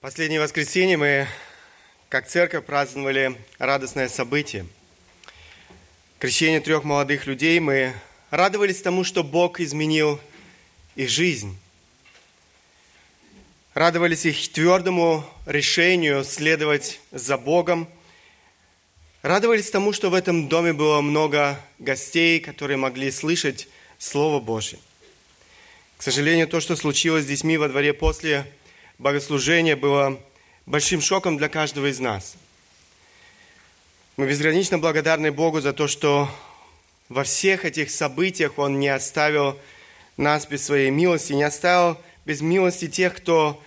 Последнее воскресенье мы, как церковь, праздновали радостное событие. Крещение трех молодых людей. Мы радовались тому, что Бог изменил их жизнь. Радовались их твердому решению следовать за Богом. Радовались тому, что в этом доме было много гостей, которые могли слышать Слово Божье. К сожалению, то, что случилось с детьми во дворе после богослужение было большим шоком для каждого из нас. Мы безгранично благодарны Богу за то, что во всех этих событиях Он не оставил нас без своей милости, не оставил без милости тех, кто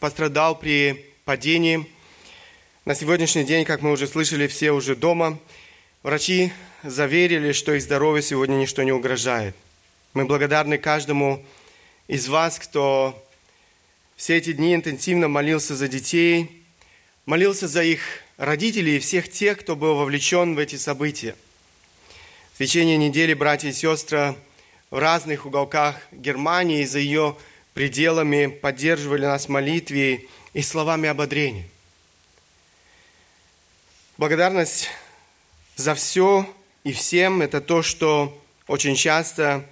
пострадал при падении. На сегодняшний день, как мы уже слышали, все уже дома. Врачи заверили, что их здоровью сегодня ничто не угрожает. Мы благодарны каждому из вас, кто все эти дни интенсивно молился за детей, молился за их родителей и всех тех, кто был вовлечен в эти события. В течение недели братья и сестры в разных уголках Германии за ее пределами поддерживали нас в и словами ободрения. Благодарность за все и всем – это то, что очень часто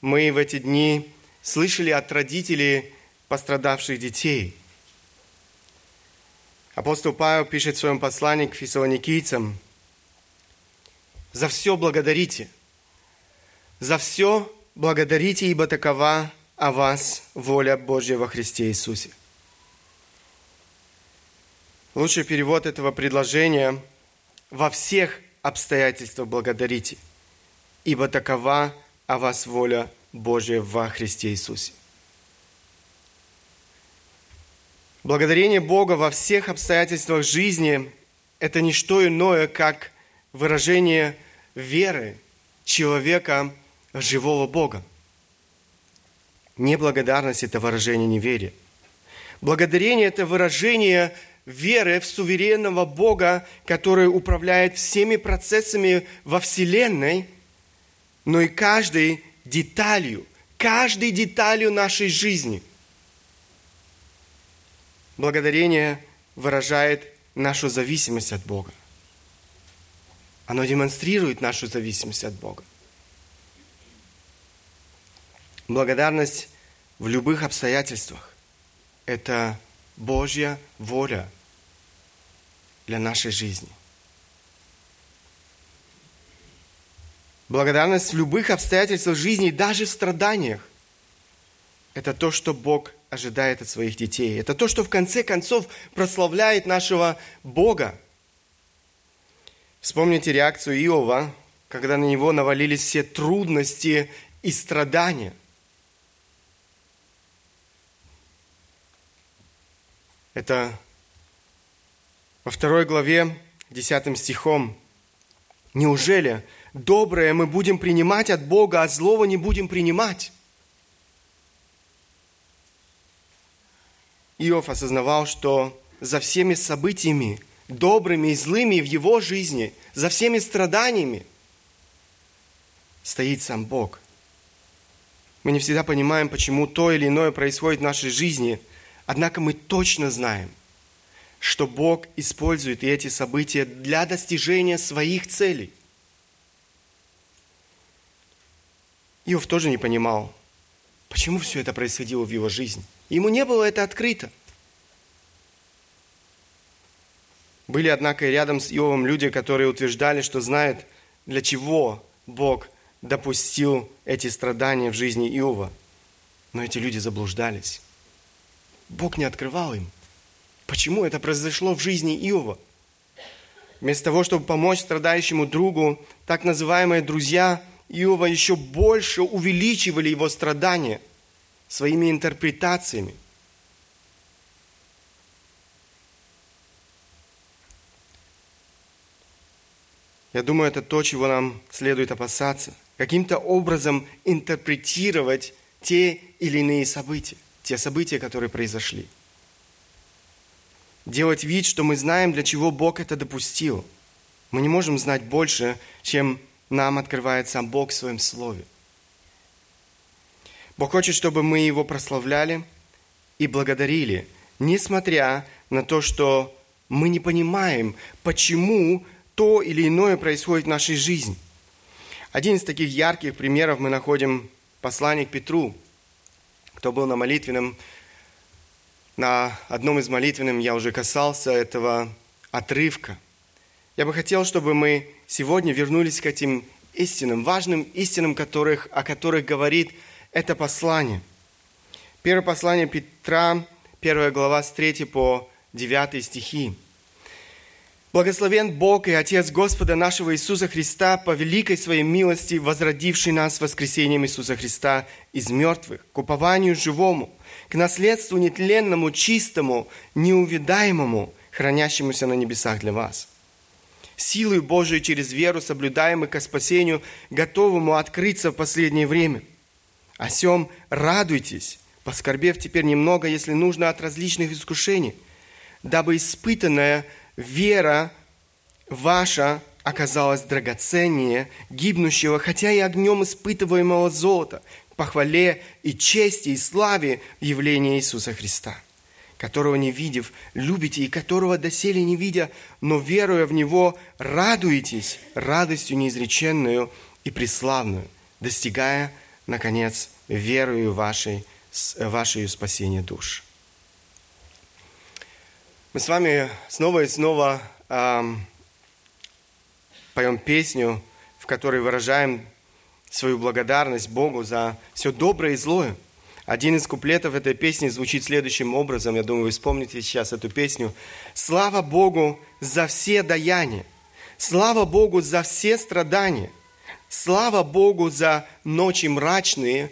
мы в эти дни слышали от родителей пострадавших детей. Апостол Павел пишет в своем послании к фессалоникийцам, «За все благодарите, за все благодарите, ибо такова о вас воля Божья во Христе Иисусе». Лучший перевод этого предложения «Во всех обстоятельствах благодарите, ибо такова о вас воля Божья во Христе Иисусе». Благодарение Бога во всех обстоятельствах жизни – это не что иное, как выражение веры человека в живого Бога. Неблагодарность – это выражение неверия. Благодарение – это выражение веры в суверенного Бога, который управляет всеми процессами во Вселенной, но и каждой деталью, каждой деталью нашей жизни – Благодарение выражает нашу зависимость от Бога. Оно демонстрирует нашу зависимость от Бога. Благодарность в любых обстоятельствах – это Божья воля для нашей жизни. Благодарность в любых обстоятельствах жизни, даже в страданиях, это то, что Бог ожидает от своих детей. Это то, что в конце концов прославляет нашего Бога. Вспомните реакцию Иова, когда на него навалились все трудности и страдания. Это во второй главе, десятым стихом. Неужели доброе мы будем принимать от Бога, а злого не будем принимать? Иов осознавал, что за всеми событиями, добрыми и злыми в его жизни, за всеми страданиями стоит сам Бог. Мы не всегда понимаем, почему то или иное происходит в нашей жизни, однако мы точно знаем, что Бог использует эти события для достижения своих целей. Иов тоже не понимал, почему все это происходило в его жизни. Ему не было это открыто. Были, однако, и рядом с Иовом люди, которые утверждали, что знают, для чего Бог допустил эти страдания в жизни Иова. Но эти люди заблуждались. Бог не открывал им. Почему это произошло в жизни Иова? Вместо того, чтобы помочь страдающему другу, так называемые друзья Иова еще больше увеличивали его страдания – своими интерпретациями. Я думаю, это то, чего нам следует опасаться. Каким-то образом интерпретировать те или иные события, те события, которые произошли. Делать вид, что мы знаем, для чего Бог это допустил. Мы не можем знать больше, чем нам открывает сам Бог в Своем Слове. Бог хочет, чтобы мы Его прославляли и благодарили несмотря на то, что мы не понимаем, почему то или иное происходит в нашей жизни. Один из таких ярких примеров мы находим в послании к Петру. Кто был на молитвенном, на одном из молитвенных я уже касался этого отрывка. Я бы хотел, чтобы мы сегодня вернулись к этим истинам, важным истинам, которых, о которых говорит это послание. Первое послание Петра, первая глава с 3 по 9 стихи. Благословен Бог и Отец Господа нашего Иисуса Христа, по великой своей милости, возродивший нас воскресением Иисуса Христа из мертвых, к упованию живому, к наследству нетленному, чистому, неувидаемому, хранящемуся на небесах для вас. Силой Божией через веру соблюдаемой ко спасению, готовому открыться в последнее время. О сем радуйтесь, поскорбев теперь немного, если нужно, от различных искушений, дабы испытанная – вера ваша оказалась драгоценнее гибнущего, хотя и огнем испытываемого золота, похвале и чести и славе в явлении Иисуса Христа, которого не видев, любите, и которого доселе не видя, но веруя в Него, радуетесь радостью неизреченную и преславную, достигая, наконец, верою вашей, вашей спасения душ. Мы с вами снова и снова эм, поем песню, в которой выражаем свою благодарность Богу за все доброе и злое. Один из куплетов этой песни звучит следующим образом. Я думаю, вы вспомните сейчас эту песню. «Слава Богу за все даяния! Слава Богу за все страдания! Слава Богу за ночи мрачные,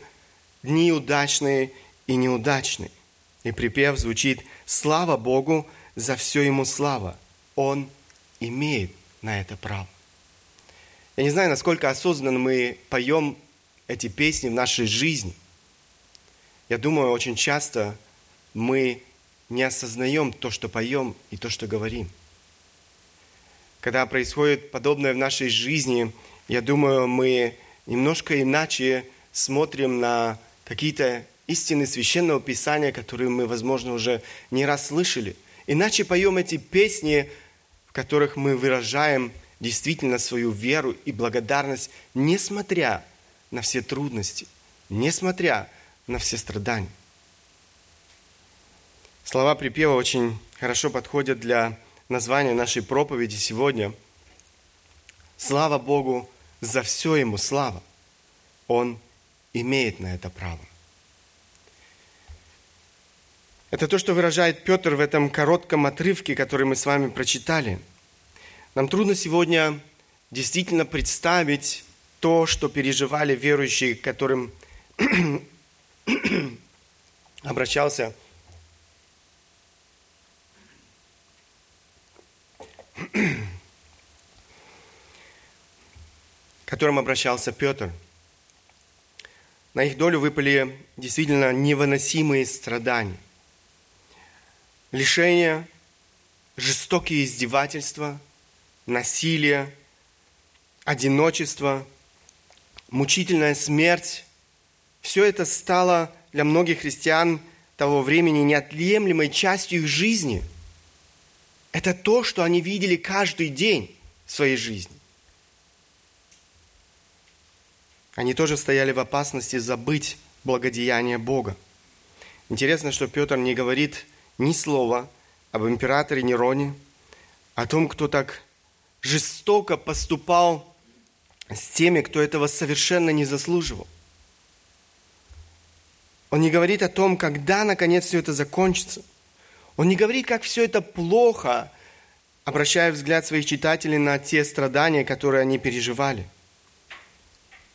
дни удачные и неудачные!» И припев звучит «Слава Богу за все ему слава. Он имеет на это право. Я не знаю, насколько осознанно мы поем эти песни в нашей жизни. Я думаю, очень часто мы не осознаем то, что поем и то, что говорим. Когда происходит подобное в нашей жизни, я думаю, мы немножко иначе смотрим на какие-то истины священного писания, которые мы, возможно, уже не раз слышали – Иначе поем эти песни, в которых мы выражаем действительно свою веру и благодарность, несмотря на все трудности, несмотря на все страдания. Слова припева очень хорошо подходят для названия нашей проповеди сегодня. Слава Богу за все Ему слава. Он имеет на это право. Это то, что выражает Петр в этом коротком отрывке, который мы с вами прочитали. Нам трудно сегодня действительно представить то, что переживали верующие, к которым обращался которым обращался Петр. На их долю выпали действительно невыносимые страдания лишения, жестокие издевательства, насилие, одиночество, мучительная смерть. Все это стало для многих христиан того времени неотъемлемой частью их жизни. Это то, что они видели каждый день в своей жизни. Они тоже стояли в опасности забыть благодеяние Бога. Интересно, что Петр не говорит – ни слова об императоре Нероне, о том, кто так жестоко поступал с теми, кто этого совершенно не заслуживал. Он не говорит о том, когда наконец все это закончится. Он не говорит, как все это плохо, обращая взгляд своих читателей на те страдания, которые они переживали.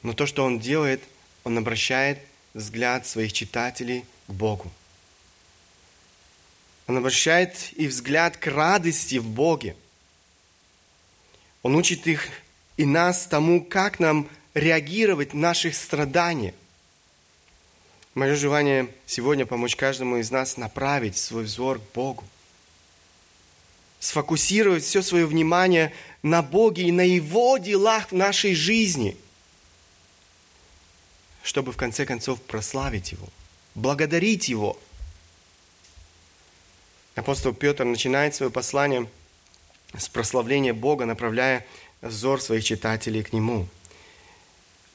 Но то, что он делает, он обращает взгляд своих читателей к Богу. Он обращает их взгляд к радости в Боге. Он учит их и нас тому, как нам реагировать на наших страданиях. Мое желание сегодня помочь каждому из нас направить свой взор к Богу. Сфокусировать все свое внимание на Боге и на Его делах в нашей жизни, чтобы в конце концов прославить Его, благодарить Его – Апостол Петр начинает свое послание с прославления Бога, направляя взор своих читателей к Нему.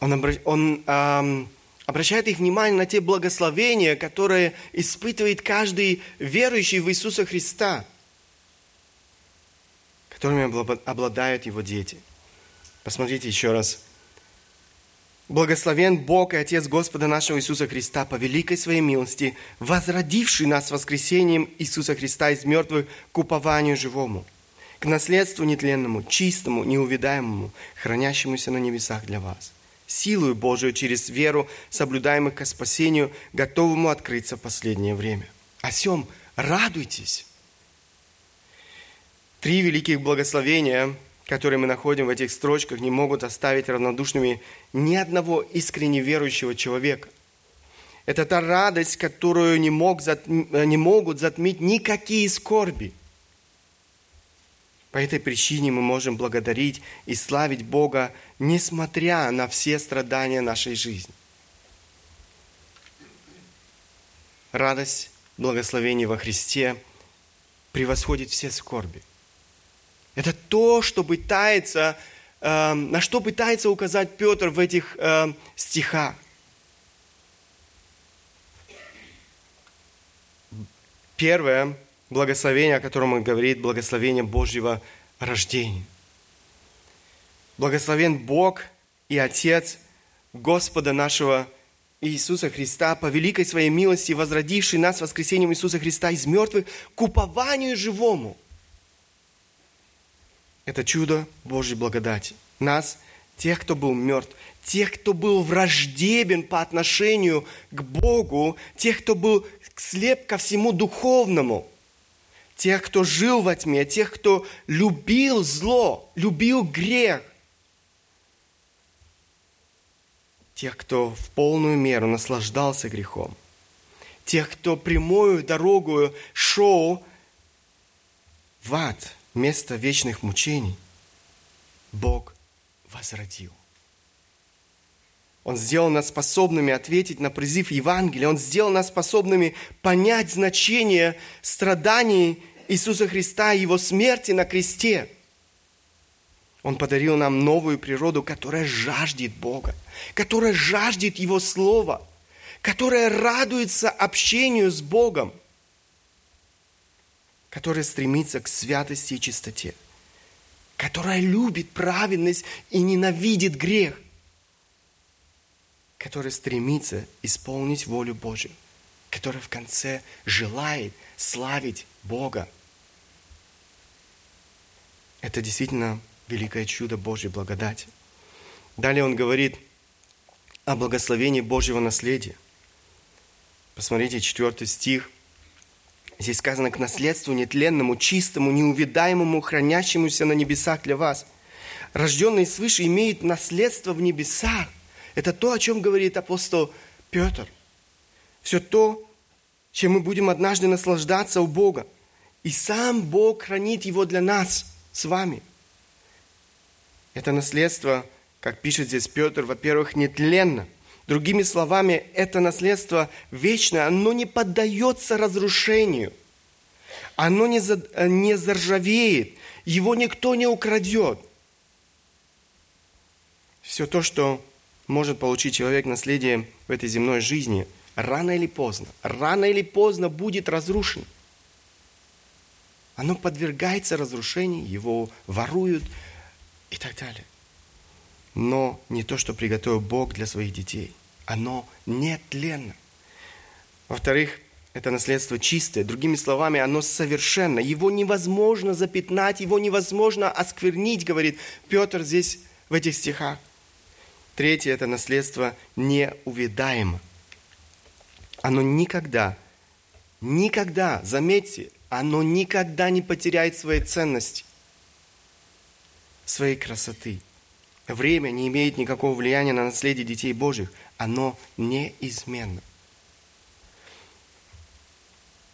Он, обра... он эм, обращает их внимание на те благословения, которые испытывает каждый верующий в Иисуса Христа, которыми обладают его дети. Посмотрите еще раз. Благословен Бог и Отец Господа нашего Иисуса Христа по великой своей милости, возродивший нас воскресением Иисуса Христа из мертвых к упованию живому – к наследству нетленному, чистому, неувидаемому, хранящемуся на небесах для вас, силою Божию через веру, соблюдаемых ко спасению, готовому открыться в последнее время. О сем радуйтесь. Три великих благословения, которые мы находим в этих строчках, не могут оставить равнодушными ни одного искренне верующего человека. Это та радость, которую не, мог, не могут затмить никакие скорби – по этой причине мы можем благодарить и славить Бога, несмотря на все страдания нашей жизни. Радость, благословение во Христе превосходит все скорби. Это то, что пытается, э, на что пытается указать Петр в этих э, стихах. Первое, благословение, о котором он говорит, благословение Божьего рождения. Благословен Бог и Отец Господа нашего Иисуса Христа, по великой своей милости, возродивший нас воскресением Иисуса Христа из мертвых к упованию живому. Это чудо Божьей благодати. Нас, тех, кто был мертв, тех, кто был враждебен по отношению к Богу, тех, кто был слеп ко всему духовному – тех, кто жил во тьме, тех, кто любил зло, любил грех, тех, кто в полную меру наслаждался грехом, тех, кто прямую дорогу шел в ад, место вечных мучений, Бог возродил. Он сделал нас способными ответить на призыв Евангелия. Он сделал нас способными понять значение страданий Иисуса Христа и Его смерти на кресте. Он подарил нам новую природу, которая жаждет Бога, которая жаждет Его Слова, которая радуется общению с Богом, которая стремится к святости и чистоте, которая любит праведность и ненавидит грех, которая стремится исполнить волю Божию, которая в конце желает славить Бога – это действительно великое чудо Божьей благодати. Далее он говорит о благословении Божьего наследия. Посмотрите, четвертый стих. Здесь сказано, к наследству нетленному, чистому, неувидаемому, хранящемуся на небесах для вас. Рожденный свыше имеет наследство в небесах. Это то, о чем говорит апостол Петр. Все то, чем мы будем однажды наслаждаться у Бога. И сам Бог хранит его для нас – с вами. Это наследство, как пишет здесь Петр, во-первых, нетленно. Другими словами, это наследство вечное, оно не поддается разрушению. Оно не, за, не заржавеет, его никто не украдет. Все то, что может получить человек наследие в этой земной жизни, рано или поздно, рано или поздно будет разрушено оно подвергается разрушению, его воруют и так далее. Но не то, что приготовил Бог для своих детей. Оно нетленно. Во-вторых, это наследство чистое. Другими словами, оно совершенно. Его невозможно запятнать, его невозможно осквернить, говорит Петр здесь в этих стихах. Третье – это наследство неувидаемо. Оно никогда, никогда, заметьте, оно никогда не потеряет своей ценности, своей красоты. Время не имеет никакого влияния на наследие детей Божьих. Оно неизменно.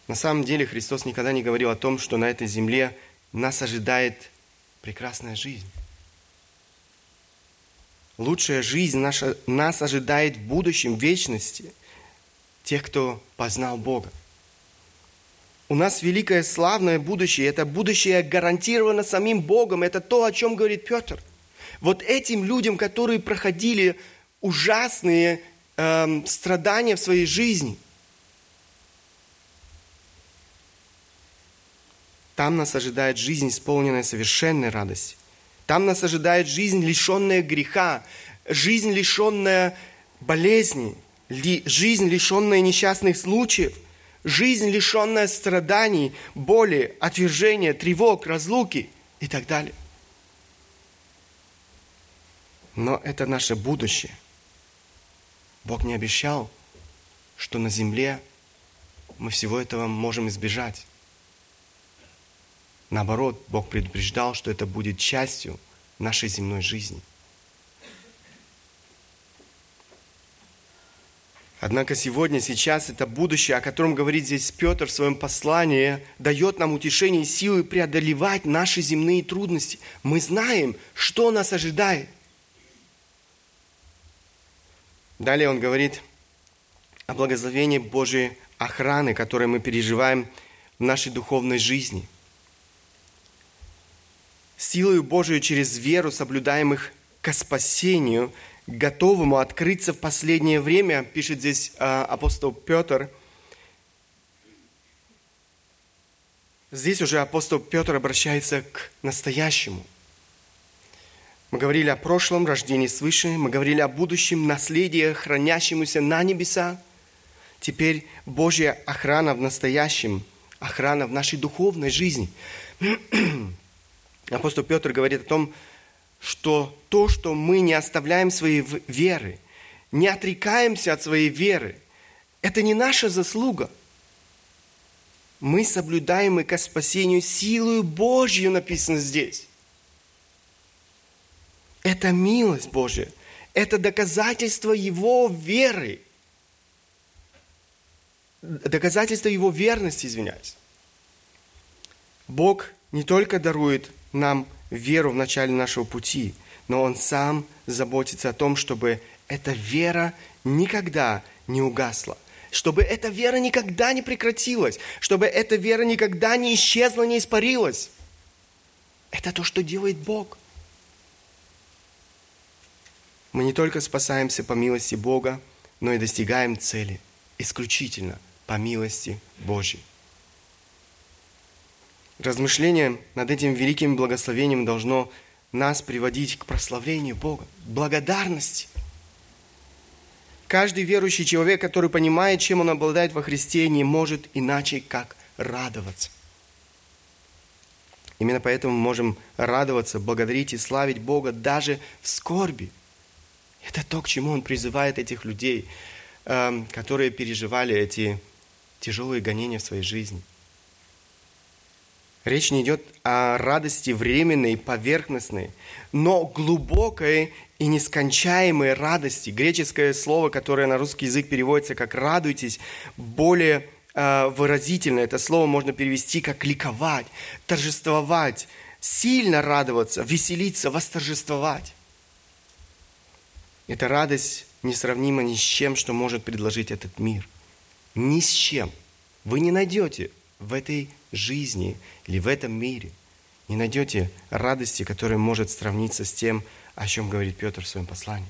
На самом деле Христос никогда не говорил о том, что на этой земле нас ожидает прекрасная жизнь. Лучшая жизнь наша, нас ожидает в будущем, в вечности, тех, кто познал Бога. У нас великое славное будущее. Это будущее гарантировано самим Богом. Это то, о чем говорит Петр. Вот этим людям, которые проходили ужасные эм, страдания в своей жизни, там нас ожидает жизнь, исполненная совершенной радости. Там нас ожидает жизнь, лишенная греха, жизнь, лишенная болезней, жизнь, лишенная несчастных случаев, жизнь, лишенная страданий, боли, отвержения, тревог, разлуки и так далее. Но это наше будущее. Бог не обещал, что на земле мы всего этого можем избежать. Наоборот, Бог предупреждал, что это будет частью нашей земной жизни. Однако сегодня, сейчас это будущее, о котором говорит здесь Петр в своем послании, дает нам утешение и силы преодолевать наши земные трудности. Мы знаем, что нас ожидает. Далее он говорит о благословении Божьей охраны, которое мы переживаем в нашей духовной жизни. Силою Божию через веру, соблюдаемых к спасению, готовому открыться в последнее время, пишет здесь а, апостол Петр. Здесь уже апостол Петр обращается к настоящему – мы говорили о прошлом рождении свыше, мы говорили о будущем наследии, хранящемуся на небеса. Теперь Божья охрана в настоящем, охрана в нашей духовной жизни. Апостол Петр говорит о том, что то, что мы не оставляем своей веры, не отрекаемся от своей веры, это не наша заслуга. Мы соблюдаем и ко спасению силою Божью, написано здесь. Это милость Божья. Это доказательство Его веры. Доказательство Его верности, извиняюсь. Бог не только дарует нам веру в начале нашего пути, но Он сам заботится о том, чтобы эта вера никогда не угасла, чтобы эта вера никогда не прекратилась, чтобы эта вера никогда не исчезла, не испарилась. Это то, что делает Бог – мы не только спасаемся по милости Бога, но и достигаем цели исключительно по милости Божьей. Размышление над этим великим благословением должно нас приводить к прославлению Бога, благодарности. Каждый верующий человек, который понимает, чем он обладает во Христе, не может иначе, как радоваться. Именно поэтому мы можем радоваться, благодарить и славить Бога даже в скорби – это то, к чему он призывает этих людей, эм, которые переживали эти тяжелые гонения в своей жизни. Речь не идет о радости временной, поверхностной, но глубокой и нескончаемой радости. Греческое слово, которое на русский язык переводится как «радуйтесь», более э, выразительно. Это слово можно перевести как «ликовать», «торжествовать», «сильно радоваться», «веселиться», «восторжествовать». Эта радость несравнима ни с чем, что может предложить этот мир. Ни с чем. Вы не найдете в этой жизни или в этом мире, не найдете радости, которая может сравниться с тем, о чем говорит Петр в своем послании.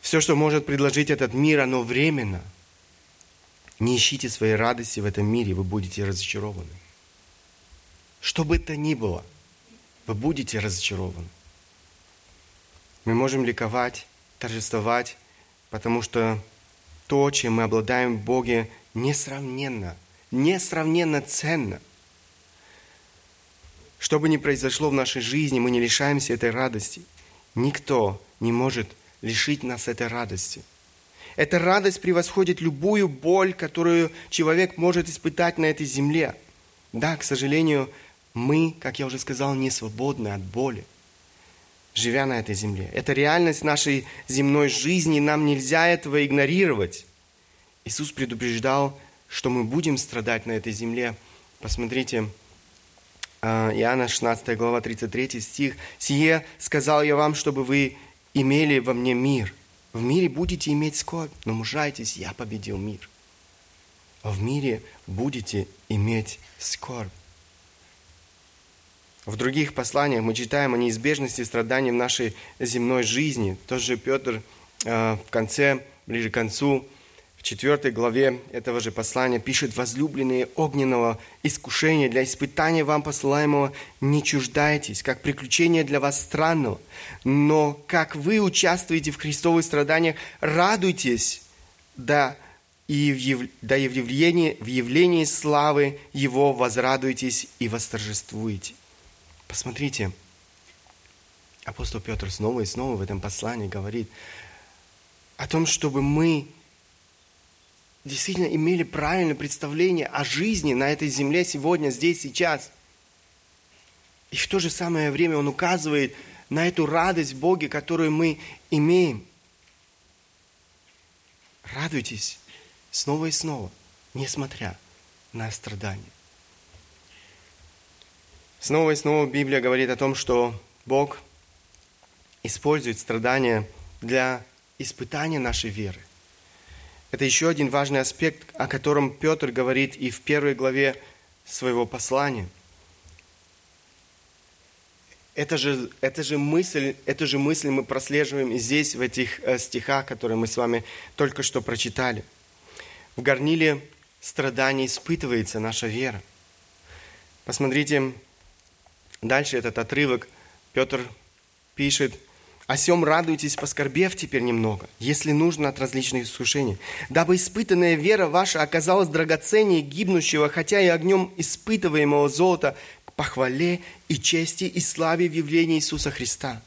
Все, что может предложить этот мир, оно временно. Не ищите своей радости в этом мире, вы будете разочарованы. Что бы это ни было, вы будете разочарованы. Мы можем ликовать, торжествовать, потому что то, чем мы обладаем в Боге, несравненно, несравненно ценно. Что бы ни произошло в нашей жизни, мы не лишаемся этой радости. Никто не может лишить нас этой радости. Эта радость превосходит любую боль, которую человек может испытать на этой земле. Да, к сожалению, мы, как я уже сказал, не свободны от боли живя на этой земле. Это реальность нашей земной жизни, нам нельзя этого игнорировать. Иисус предупреждал, что мы будем страдать на этой земле. Посмотрите, а, Иоанна 16 глава 33 стих. «Сие сказал я вам, чтобы вы имели во мне мир. В мире будете иметь скорбь, но мужайтесь, я победил мир». в мире будете иметь скорбь. В других посланиях мы читаем о неизбежности страданий в нашей земной жизни. Тот же Петр э, в конце, ближе к концу, в четвертой главе этого же послания пишет, «Возлюбленные огненного искушения для испытания вам посылаемого не чуждайтесь, как приключение для вас странного, но как вы участвуете в христовых страданиях, радуйтесь, да и в, яв... да и в, явлении, в явлении славы Его возрадуйтесь и восторжествуете». Посмотрите, апостол Петр снова и снова в этом послании говорит о том, чтобы мы действительно имели правильное представление о жизни на этой земле сегодня, здесь, сейчас. И в то же самое время он указывает на эту радость Боге, которую мы имеем. Радуйтесь снова и снова, несмотря на страдания. Снова и снова Библия говорит о том, что Бог использует страдания для испытания нашей веры. Это еще один важный аспект, о котором Петр говорит и в первой главе своего послания. Это же, это же мысль, эту же мысль мы прослеживаем и здесь, в этих э, стихах, которые мы с вами только что прочитали. В горниле страданий испытывается наша вера. Посмотрите, дальше этот отрывок. Петр пишет – о сем радуйтесь, поскорбев теперь немного, если нужно от различных искушений, дабы испытанная вера ваша оказалась драгоценнее гибнущего, хотя и огнем испытываемого золота, к похвале и чести и славе в явлении Иисуса Христа,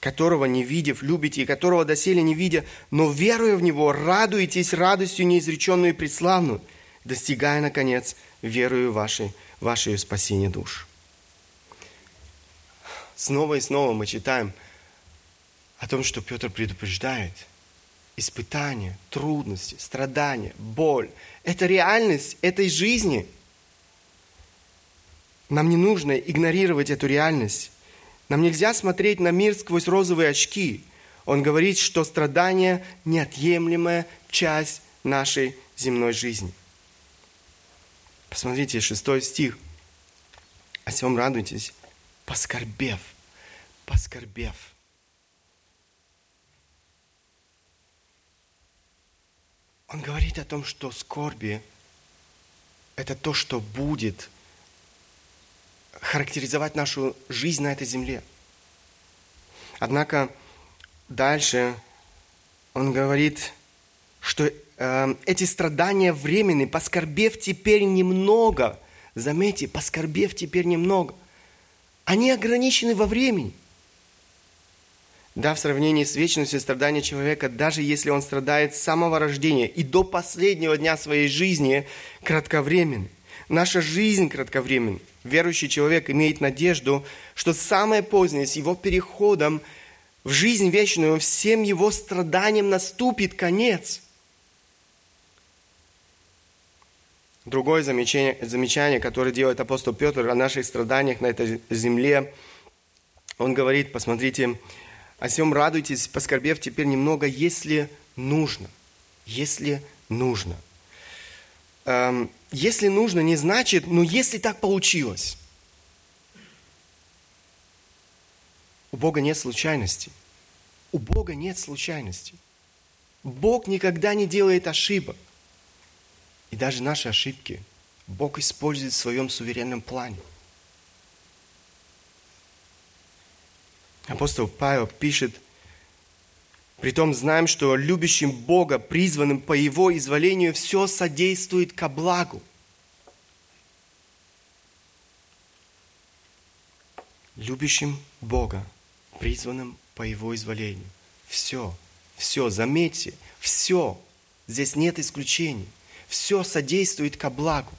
которого не видев, любите, и которого доселе не видя, но веруя в Него, радуетесь радостью неизреченную и предславную, достигая, наконец, верою вашей, вашей спасения душ. Снова и снова мы читаем – о том, что Петр предупреждает. Испытания, трудности, страдания, боль – это реальность этой жизни. Нам не нужно игнорировать эту реальность. Нам нельзя смотреть на мир сквозь розовые очки. Он говорит, что страдания – неотъемлемая часть нашей земной жизни. Посмотрите, шестой стих. О всем радуйтесь, поскорбев, поскорбев. Он говорит о том, что скорби – это то, что будет характеризовать нашу жизнь на этой земле. Однако дальше он говорит, что э, эти страдания временны, поскорбев теперь немного, заметьте, поскорбев теперь немного, они ограничены во времени. Да, в сравнении с вечностью страдания человека, даже если он страдает с самого рождения и до последнего дня своей жизни, кратковременны. Наша жизнь кратковременна. Верующий человек имеет надежду, что самое позднее, с его переходом в жизнь вечную, всем его страданиям наступит конец. Другое замечание, замечание, которое делает апостол Петр о наших страданиях на этой земле, он говорит, посмотрите, о всем радуйтесь, поскорбев теперь немного, если нужно. Если нужно. Эм, если нужно, не значит, ну если так получилось. У Бога нет случайностей. У Бога нет случайностей. Бог никогда не делает ошибок. И даже наши ошибки Бог использует в своем суверенном плане. Апостол Павел пишет, Притом знаем, что любящим Бога, призванным по Его изволению, все содействует ко благу. Любящим Бога, призванным по Его изволению. Все, все, заметьте, все. Здесь нет исключений. Все содействует ко благу.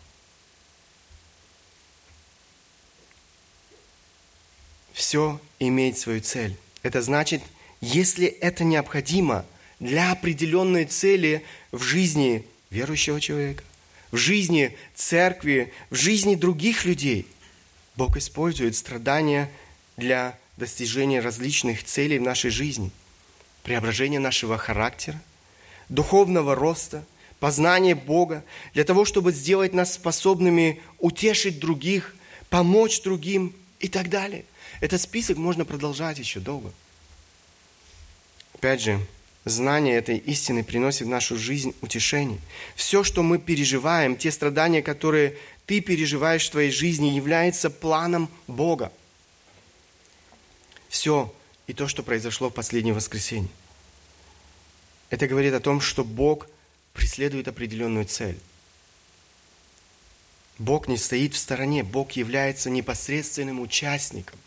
все имеет свою цель. Это значит, если это необходимо для определенной цели в жизни верующего человека, в жизни церкви, в жизни других людей, Бог использует страдания для достижения различных целей в нашей жизни. Преображение нашего характера, духовного роста, познание Бога, для того, чтобы сделать нас способными утешить других, помочь другим и так далее. Этот список можно продолжать еще долго. Опять же, знание этой истины приносит в нашу жизнь утешение. Все, что мы переживаем, те страдания, которые ты переживаешь в твоей жизни, является планом Бога. Все и то, что произошло в последнее воскресенье. Это говорит о том, что Бог преследует определенную цель. Бог не стоит в стороне, Бог является непосредственным участником.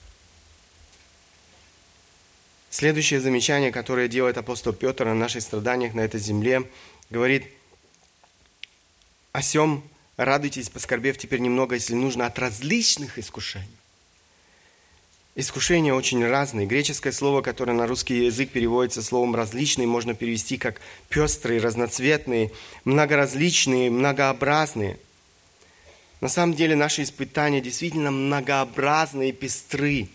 Следующее замечание, которое делает апостол Петр о наших страданиях на этой земле, говорит, о сем радуйтесь, поскорбев теперь немного, если нужно, от различных искушений. Искушения очень разные. Греческое слово, которое на русский язык переводится словом «различный», можно перевести как «пестрые», «разноцветные», «многоразличные», «многообразные». На самом деле наши испытания действительно многообразные пестры.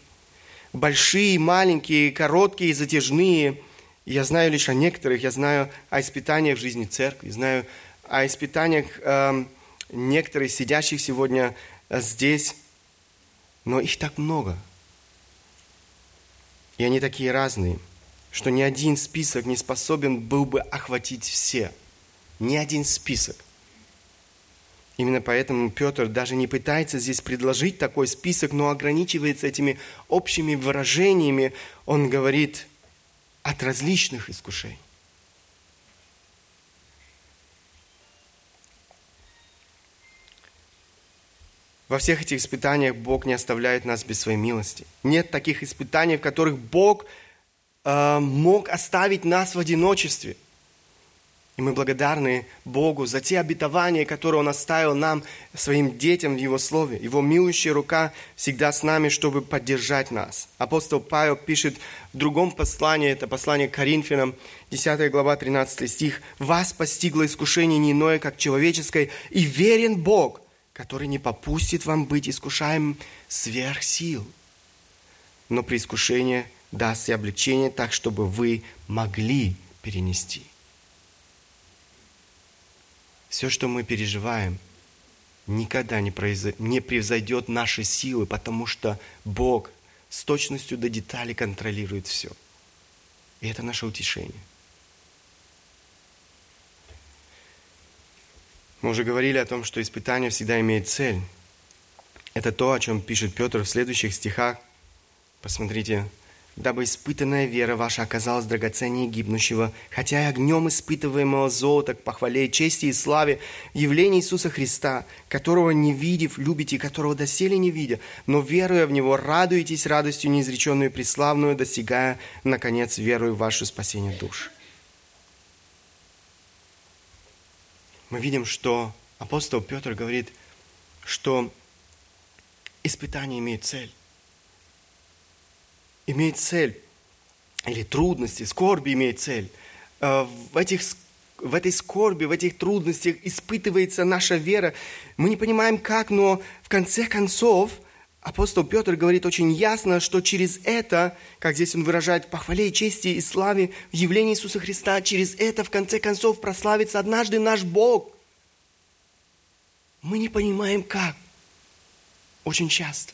Большие, маленькие, короткие, затяжные. Я знаю лишь о некоторых. Я знаю о испытаниях в жизни церкви. Знаю о испытаниях э, некоторых сидящих сегодня э, здесь. Но их так много – и они такие разные, что ни один список не способен был бы охватить все. Ни один список. Именно поэтому Петр даже не пытается здесь предложить такой список, но ограничивается этими общими выражениями. Он говорит от различных искушений. Во всех этих испытаниях Бог не оставляет нас без своей милости. Нет таких испытаний, в которых Бог э, мог оставить нас в одиночестве. И мы благодарны Богу за те обетования, которые Он оставил нам, своим детям в Его Слове. Его милующая рука всегда с нами, чтобы поддержать нас. Апостол Павел пишет в другом послании, это послание к Коринфянам, 10 глава, 13 стих. «Вас постигло искушение не иное, как человеческое, и верен Бог, который не попустит вам быть искушаемым сверх сил, но при искушении даст и облегчение так, чтобы вы могли перенести. Все, что мы переживаем, никогда не, произойдет, не превзойдет наши силы, потому что Бог с точностью до деталей контролирует все. И это наше утешение. Мы уже говорили о том, что испытание всегда имеет цель. Это то, о чем пишет Петр в следующих стихах. Посмотрите. «Дабы испытанная вера ваша оказалась драгоценнее гибнущего, хотя и огнем испытываемого золота к похвале, чести и славе явления Иисуса Христа, которого не видев, любите, которого доселе не видя, но веруя в Него, радуетесь радостью неизреченную и преславную, достигая, наконец, верою в ваше спасение душ». Мы видим, что апостол Петр говорит, что испытание имеет цель. Имеет цель. Или трудности, скорби имеет цель. Э, в, этих, в этой скорби, в этих трудностях испытывается наша вера. Мы не понимаем как, но в конце концов – апостол Петр говорит очень ясно, что через это, как здесь он выражает, похвале и чести и славе в явлении Иисуса Христа, через это в конце концов прославится однажды наш Бог. Мы не понимаем как. Очень часто.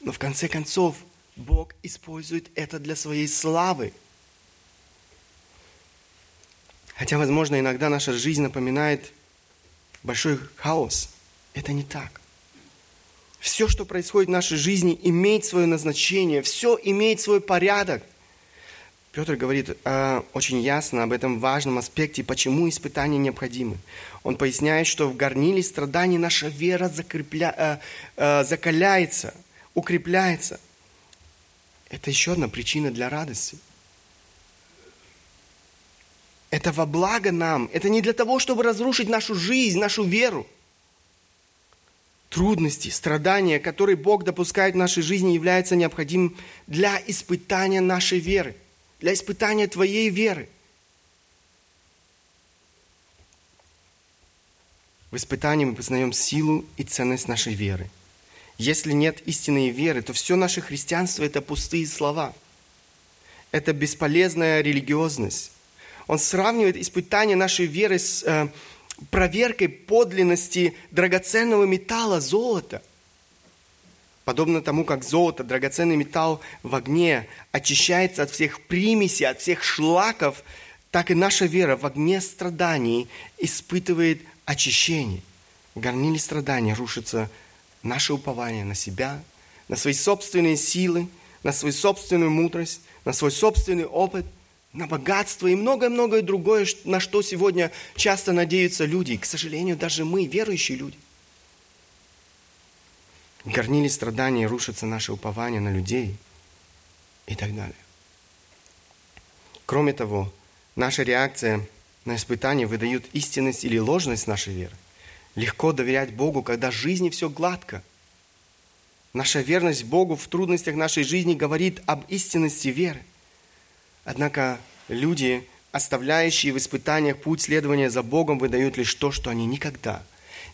Но в конце концов Бог использует это для своей славы. Хотя, возможно, иногда наша жизнь напоминает большой хаос. Это не так. Все, что происходит в нашей жизни, имеет свое назначение, все имеет свой порядок. Петр говорит э, очень ясно об этом важном аспекте, почему испытания необходимы. Он поясняет, что в горниле страданий наша вера закрепля, э, э, закаляется, укрепляется. Это еще одна причина для радости. Это во благо нам. Это не для того, чтобы разрушить нашу жизнь, нашу веру трудности, страдания, которые Бог допускает в нашей жизни, являются необходимым для испытания нашей веры, для испытания твоей веры. В испытании мы познаем силу и ценность нашей веры. Если нет истинной веры, то все наше христианство – это пустые слова. Это бесполезная религиозность. он сравнивает испытание нашей веры с э, проверкой подлинности драгоценного металла золота. Подобно тому, как золото, драгоценный металл в огне очищается от всех примесей, от всех шлаков, так и наша вера в огне страданий испытывает очищение. В горниле страданий рушится наше упование на себя, на свои собственные силы, на свою собственную мудрость, на свой собственный опыт, на богатство и многое-многое другое, на что сегодня часто надеются люди. И, к сожалению, даже мы, верующие люди. В горниле страданий рушится наше упование на людей и так далее. Кроме того, Наша реакция на испытания выдают истинность или ложность нашей веры. Легко доверять Богу, когда в жизни все гладко. Наша верность Богу в трудностях нашей жизни говорит об истинности веры. Однако люди, оставляющие в испытаниях путь следования за Богом, выдают лишь то, что они никогда,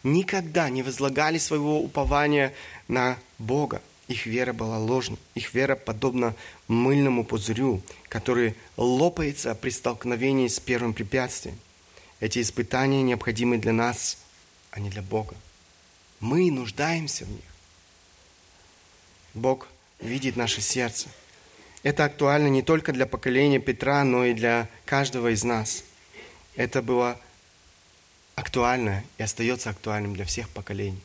никогда не возлагали своего упования на Бога. Их вера была ложной. Их вера подобна мыльному пузырю, который лопается при столкновении с первым препятствием. Эти испытания необходимы для нас, а не для Бога. Мы нуждаемся в них. Бог видит наше сердце. Это актуально не только для поколения Петра, но и для каждого из нас. Это было актуально и остается актуальным для всех поколений.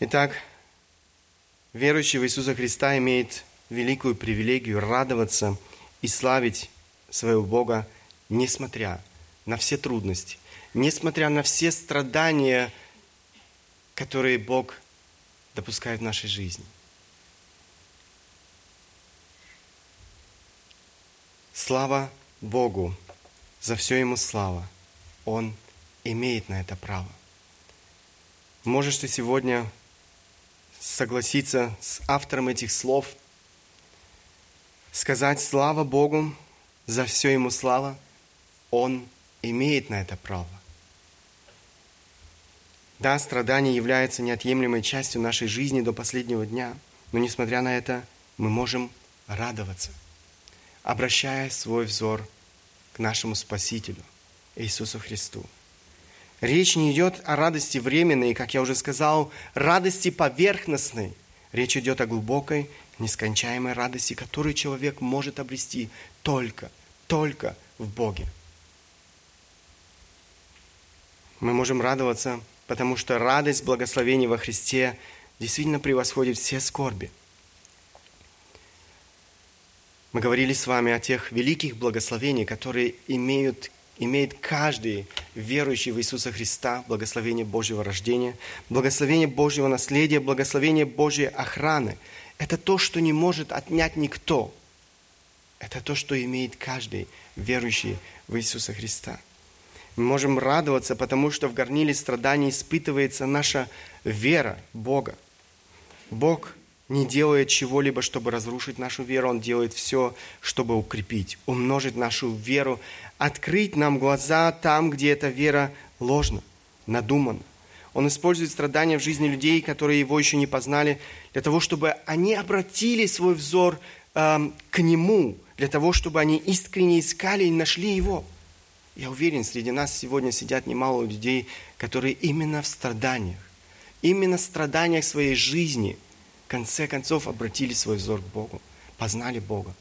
Итак, верующий в Иисуса Христа имеет великую привилегию радоваться и славить своего Бога, несмотря на все трудности, несмотря на все страдания, которые Бог допускает в нашей жизни. Слава Богу, за все Ему слава. Он имеет на это право. Можешь ты сегодня согласиться с автором этих слов, сказать слава Богу, за все ему слава, он имеет на это право. Да, страдание является неотъемлемой частью нашей жизни до последнего дня, но несмотря на это, мы можем радоваться, обращая свой взор к нашему Спасителю, Иисусу Христу. Речь не идет о радости временной, как я уже сказал, радости поверхностной. Речь идет о глубокой, нескончаемой радости, которую человек может обрести только, только в Боге. Мы можем радоваться, потому что радость благословения во Христе действительно превосходит все скорби. Мы говорили с вами о тех великих благословениях, которые имеют имеет каждый верующий в Иисуса Христа благословение Божьего рождения, благословение Божьего наследия, благословение Божьей охраны. Это то, что не может отнять никто. Это то, что имеет каждый верующий в Иисуса Христа. Мы можем радоваться, потому что в горниле страданий испытывается наша вера Бога. Бог не делает чего-либо, чтобы разрушить нашу веру, Он делает все, чтобы укрепить, умножить нашу веру, открыть нам глаза там, где эта вера ложна, надумана. Он использует страдания в жизни людей, которые Его еще не познали, для того, чтобы они обратили свой взор э, к Нему, для того, чтобы они искренне искали и нашли Его. Я уверен, среди нас сегодня сидят немало людей, которые именно в страданиях, именно в страданиях своей жизни – конце концов обратили свой взор к Богу, познали Бога.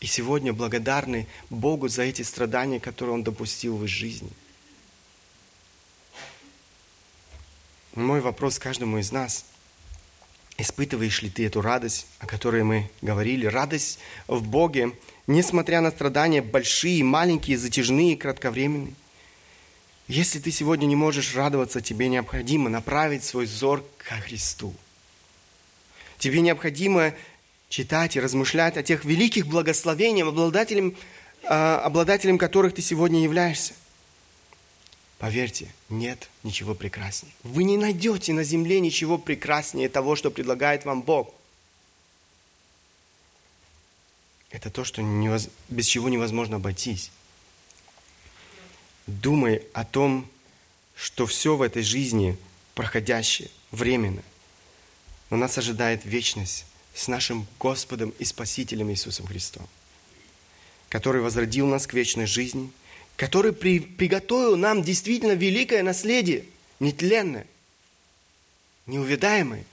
И сегодня благодарны Богу за эти страдания, которые Он допустил в их жизни. Мой вопрос каждому из нас. Испытываешь ли ты эту радость, о которой мы говорили? Радость в Боге, несмотря на страдания большие, маленькие, затяжные, кратковременные. Если ты сегодня не можешь радоваться, тебе необходимо направить свой взор к Христу – Тебе необходимо читать и размышлять о тех великих благословениях, обладателем, а, обладателем которых ты сегодня являешься. Поверьте, нет ничего прекраснее. Вы не найдете на земле ничего прекраснее того, что предлагает вам Бог. Это то, что невоз... без чего невозможно обойтись. Думай о том, что все в этой жизни проходящее, временно. Но нас ожидает вечность с нашим Господом и Спасителем Иисусом Христом. который возродил нас к вечной жизни, который при, приготовил нам действительно великое наследие, нетленное, неувидаемое,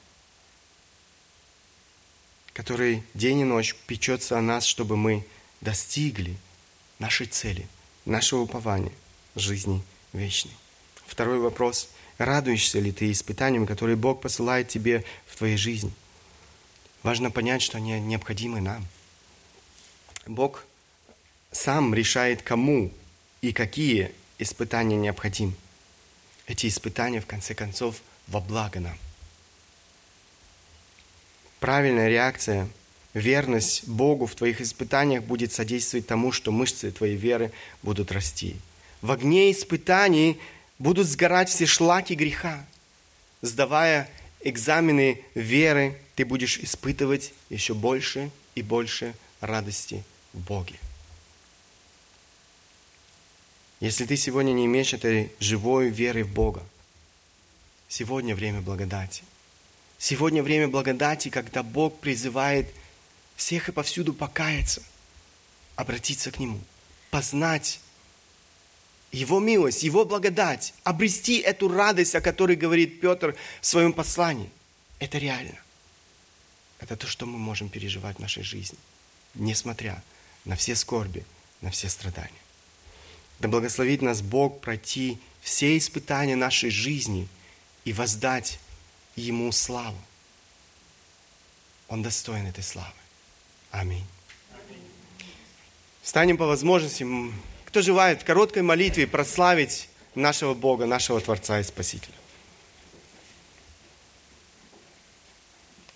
который день и ночь печется о нас, чтобы мы достигли нашей цели, нашего упования жизни вечной. Второй вопрос. Радуешься ли ты испытаниям, которые Бог посылает тебе в твоей жизни? Важно понять, что они необходимы нам. Бог сам решает, кому и какие испытания необходимы. Эти испытания, в конце концов, во благо нам правильная реакция, верность Богу в твоих испытаниях будет содействовать тому, что мышцы твоей веры будут расти. В огне испытаний будут сгорать все шлаки греха. Сдавая экзамены веры, ты будешь испытывать еще больше и больше радости в Боге. Если ты сегодня не имеешь этой живой веры в Бога, сегодня время благодати – Сегодня время благодати, когда Бог призывает всех и повсюду покаяться, обратиться к Нему, познать Его милость, Его благодать, обрести эту радость, о которой говорит Петр в своем послании. Это реально. Это то, что мы можем переживать в нашей жизни, несмотря на все скорби, на все страдания. Да благословит нас Бог пройти все испытания нашей жизни и воздать Ему славу. Он достоин этой славы. Аминь. Станем по возможности, кто желает в короткой молитве прославить нашего Бога, нашего Творца и Спасителя.